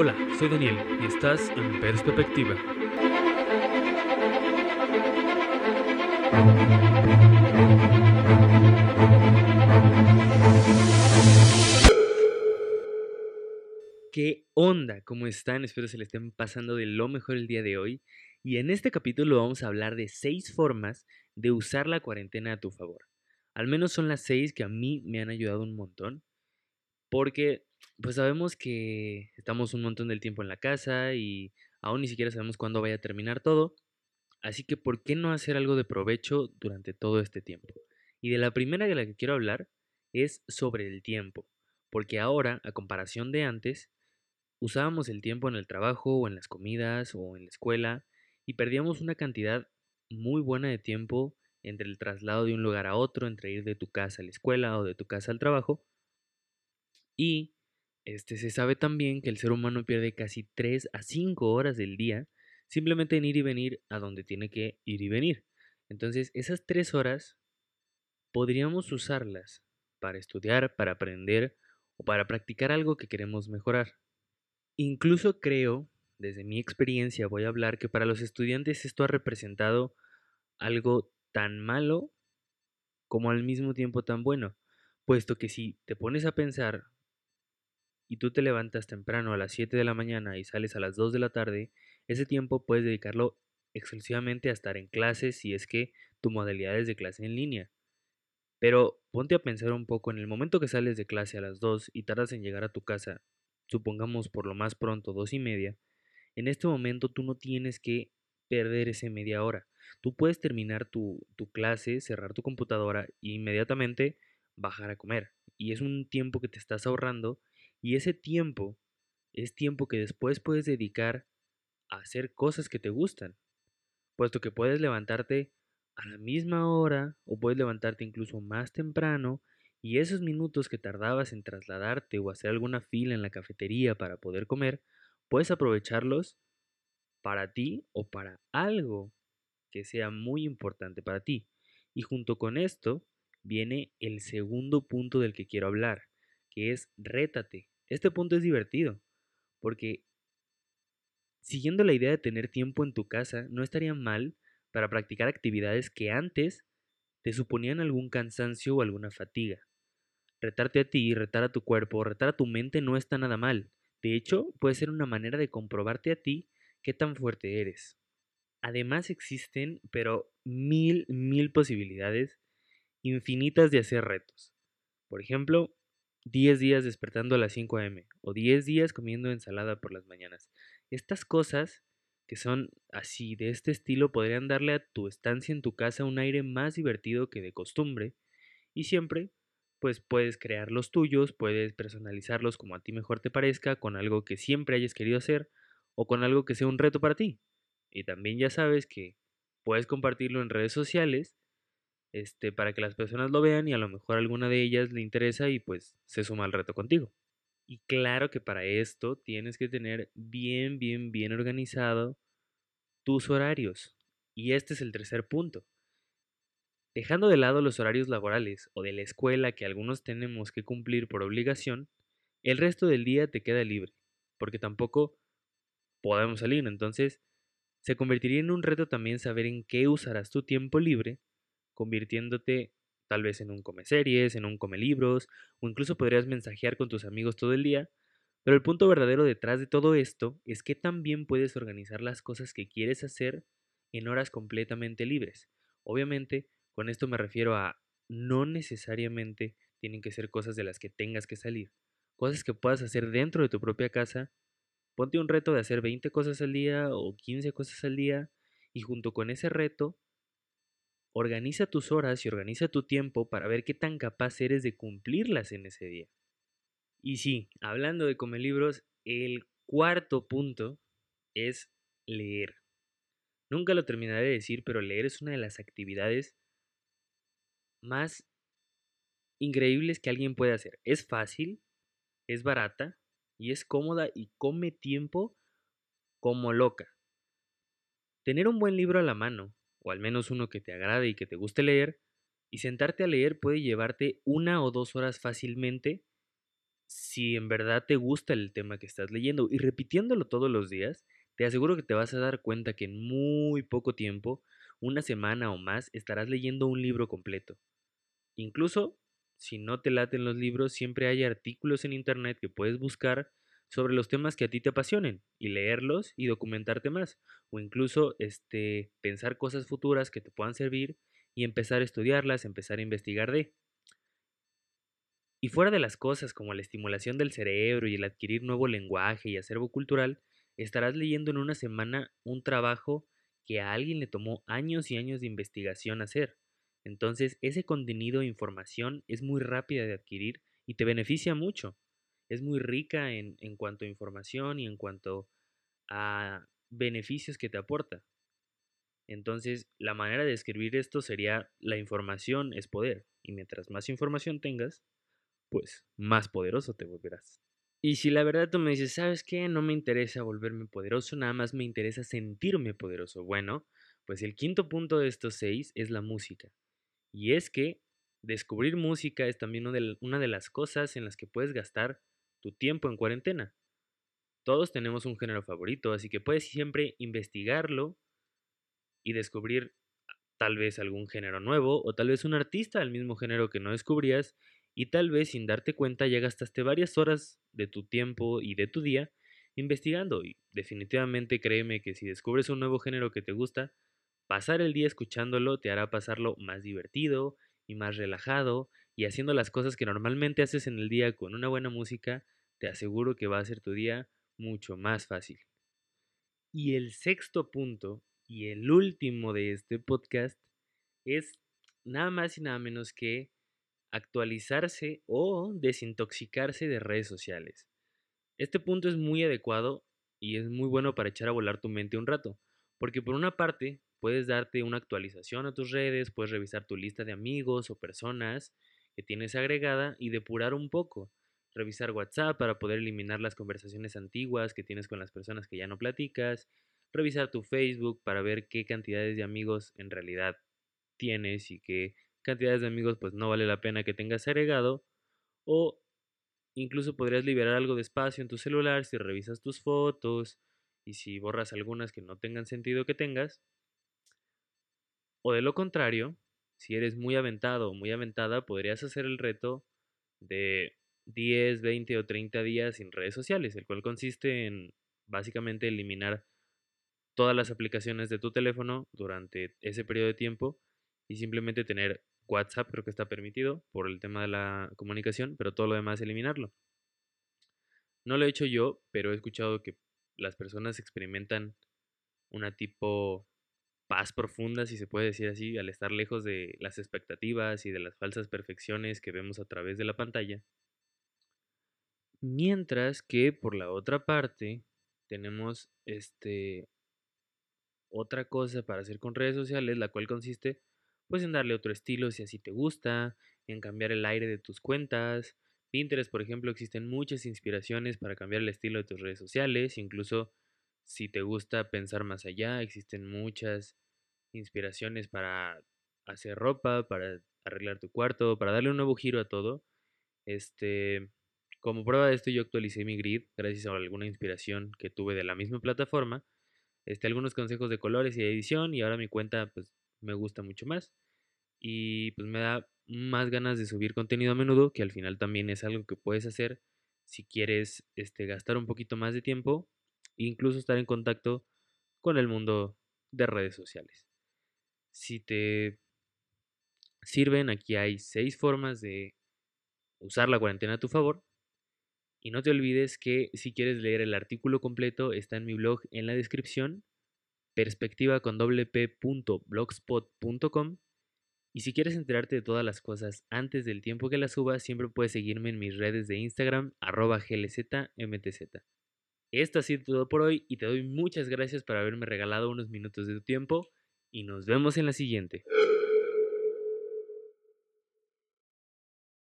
Hola, soy Daniel y estás en Perspectiva. ¿Qué onda? ¿Cómo están? Espero se le estén pasando de lo mejor el día de hoy. Y en este capítulo vamos a hablar de seis formas de usar la cuarentena a tu favor. Al menos son las seis que a mí me han ayudado un montón. Porque pues sabemos que estamos un montón del tiempo en la casa y aún ni siquiera sabemos cuándo vaya a terminar todo. Así que, ¿por qué no hacer algo de provecho durante todo este tiempo? Y de la primera de la que quiero hablar es sobre el tiempo. Porque ahora, a comparación de antes, usábamos el tiempo en el trabajo o en las comidas o en la escuela y perdíamos una cantidad muy buena de tiempo entre el traslado de un lugar a otro, entre ir de tu casa a la escuela o de tu casa al trabajo. Y este, se sabe también que el ser humano pierde casi 3 a 5 horas del día simplemente en ir y venir a donde tiene que ir y venir. Entonces, esas 3 horas podríamos usarlas para estudiar, para aprender o para practicar algo que queremos mejorar. Incluso creo, desde mi experiencia voy a hablar que para los estudiantes esto ha representado algo tan malo como al mismo tiempo tan bueno, puesto que si te pones a pensar y tú te levantas temprano a las 7 de la mañana y sales a las 2 de la tarde, ese tiempo puedes dedicarlo exclusivamente a estar en clases si es que tu modalidad es de clase en línea. Pero ponte a pensar un poco en el momento que sales de clase a las 2 y tardas en llegar a tu casa, supongamos por lo más pronto dos y media, en este momento tú no tienes que perder ese media hora. Tú puedes terminar tu, tu clase, cerrar tu computadora e inmediatamente bajar a comer. Y es un tiempo que te estás ahorrando y ese tiempo es tiempo que después puedes dedicar a hacer cosas que te gustan, puesto que puedes levantarte a la misma hora o puedes levantarte incluso más temprano y esos minutos que tardabas en trasladarte o hacer alguna fila en la cafetería para poder comer, puedes aprovecharlos para ti o para algo que sea muy importante para ti. Y junto con esto viene el segundo punto del que quiero hablar, que es rétate. Este punto es divertido, porque siguiendo la idea de tener tiempo en tu casa, no estaría mal para practicar actividades que antes te suponían algún cansancio o alguna fatiga. Retarte a ti, retar a tu cuerpo, retar a tu mente no está nada mal. De hecho, puede ser una manera de comprobarte a ti qué tan fuerte eres. Además existen, pero mil, mil posibilidades infinitas de hacer retos. Por ejemplo, 10 días despertando a las 5 a.m. o 10 días comiendo ensalada por las mañanas. Estas cosas que son así de este estilo podrían darle a tu estancia en tu casa un aire más divertido que de costumbre y siempre pues puedes crear los tuyos, puedes personalizarlos como a ti mejor te parezca, con algo que siempre hayas querido hacer o con algo que sea un reto para ti. Y también ya sabes que puedes compartirlo en redes sociales este, para que las personas lo vean y a lo mejor alguna de ellas le interesa y pues se suma al reto contigo. Y claro que para esto tienes que tener bien, bien, bien organizado tus horarios. Y este es el tercer punto. Dejando de lado los horarios laborales o de la escuela que algunos tenemos que cumplir por obligación, el resto del día te queda libre, porque tampoco podemos salir. Entonces, se convertiría en un reto también saber en qué usarás tu tiempo libre convirtiéndote tal vez en un come series, en un come libros, o incluso podrías mensajear con tus amigos todo el día. Pero el punto verdadero detrás de todo esto es que también puedes organizar las cosas que quieres hacer en horas completamente libres. Obviamente, con esto me refiero a no necesariamente tienen que ser cosas de las que tengas que salir. Cosas que puedas hacer dentro de tu propia casa. Ponte un reto de hacer 20 cosas al día o 15 cosas al día y junto con ese reto Organiza tus horas y organiza tu tiempo para ver qué tan capaz eres de cumplirlas en ese día. Y sí, hablando de comer libros, el cuarto punto es leer. Nunca lo terminaré de decir, pero leer es una de las actividades más increíbles que alguien puede hacer. Es fácil, es barata y es cómoda y come tiempo como loca. Tener un buen libro a la mano o al menos uno que te agrade y que te guste leer, y sentarte a leer puede llevarte una o dos horas fácilmente si en verdad te gusta el tema que estás leyendo y repitiéndolo todos los días, te aseguro que te vas a dar cuenta que en muy poco tiempo, una semana o más, estarás leyendo un libro completo. Incluso, si no te laten los libros, siempre hay artículos en internet que puedes buscar sobre los temas que a ti te apasionen y leerlos y documentarte más o incluso este pensar cosas futuras que te puedan servir y empezar a estudiarlas, empezar a investigar de. Y fuera de las cosas como la estimulación del cerebro y el adquirir nuevo lenguaje y acervo cultural, estarás leyendo en una semana un trabajo que a alguien le tomó años y años de investigación hacer. Entonces, ese contenido e información es muy rápida de adquirir y te beneficia mucho. Es muy rica en, en cuanto a información y en cuanto a beneficios que te aporta. Entonces, la manera de escribir esto sería la información es poder. Y mientras más información tengas, pues más poderoso te volverás. Y si la verdad tú me dices, ¿sabes qué? No me interesa volverme poderoso, nada más me interesa sentirme poderoso. Bueno, pues el quinto punto de estos seis es la música. Y es que descubrir música es también una de las cosas en las que puedes gastar tu tiempo en cuarentena. Todos tenemos un género favorito, así que puedes siempre investigarlo y descubrir tal vez algún género nuevo o tal vez un artista del mismo género que no descubrías y tal vez sin darte cuenta ya gastaste varias horas de tu tiempo y de tu día investigando y definitivamente créeme que si descubres un nuevo género que te gusta, pasar el día escuchándolo te hará pasarlo más divertido y más relajado y haciendo las cosas que normalmente haces en el día con una buena música, te aseguro que va a ser tu día mucho más fácil. Y el sexto punto y el último de este podcast es nada más y nada menos que actualizarse o desintoxicarse de redes sociales. Este punto es muy adecuado y es muy bueno para echar a volar tu mente un rato, porque por una parte puedes darte una actualización a tus redes, puedes revisar tu lista de amigos o personas que tienes agregada y depurar un poco, revisar WhatsApp para poder eliminar las conversaciones antiguas que tienes con las personas que ya no platicas, revisar tu Facebook para ver qué cantidades de amigos en realidad tienes y qué cantidades de amigos pues no vale la pena que tengas agregado. O incluso podrías liberar algo de espacio en tu celular si revisas tus fotos y si borras algunas que no tengan sentido que tengas. O de lo contrario, si eres muy aventado o muy aventada, podrías hacer el reto de 10, 20 o 30 días sin redes sociales, el cual consiste en básicamente eliminar todas las aplicaciones de tu teléfono durante ese periodo de tiempo y simplemente tener WhatsApp creo que está permitido por el tema de la comunicación, pero todo lo demás eliminarlo. No lo he hecho yo, pero he escuchado que las personas experimentan una tipo paz profunda, si se puede decir así, al estar lejos de las expectativas y de las falsas perfecciones que vemos a través de la pantalla. Mientras que por la otra parte tenemos este otra cosa para hacer con redes sociales, la cual consiste pues en darle otro estilo si así te gusta, en cambiar el aire de tus cuentas. Pinterest, por ejemplo, existen muchas inspiraciones para cambiar el estilo de tus redes sociales, incluso si te gusta pensar más allá, existen muchas inspiraciones para hacer ropa, para arreglar tu cuarto, para darle un nuevo giro a todo. Este, como prueba de esto yo actualicé mi grid gracias a alguna inspiración que tuve de la misma plataforma. Este, algunos consejos de colores y edición y ahora mi cuenta pues me gusta mucho más y pues me da más ganas de subir contenido a menudo, que al final también es algo que puedes hacer si quieres este, gastar un poquito más de tiempo e incluso estar en contacto con el mundo de redes sociales. Si te sirven, aquí hay seis formas de usar la cuarentena a tu favor. Y no te olvides que si quieres leer el artículo completo está en mi blog en la descripción perspectiva con y si quieres enterarte de todas las cosas antes del tiempo que las suba, siempre puedes seguirme en mis redes de Instagram, arroba glzmtz. Esto ha sido todo por hoy y te doy muchas gracias por haberme regalado unos minutos de tu tiempo y nos vemos en la siguiente.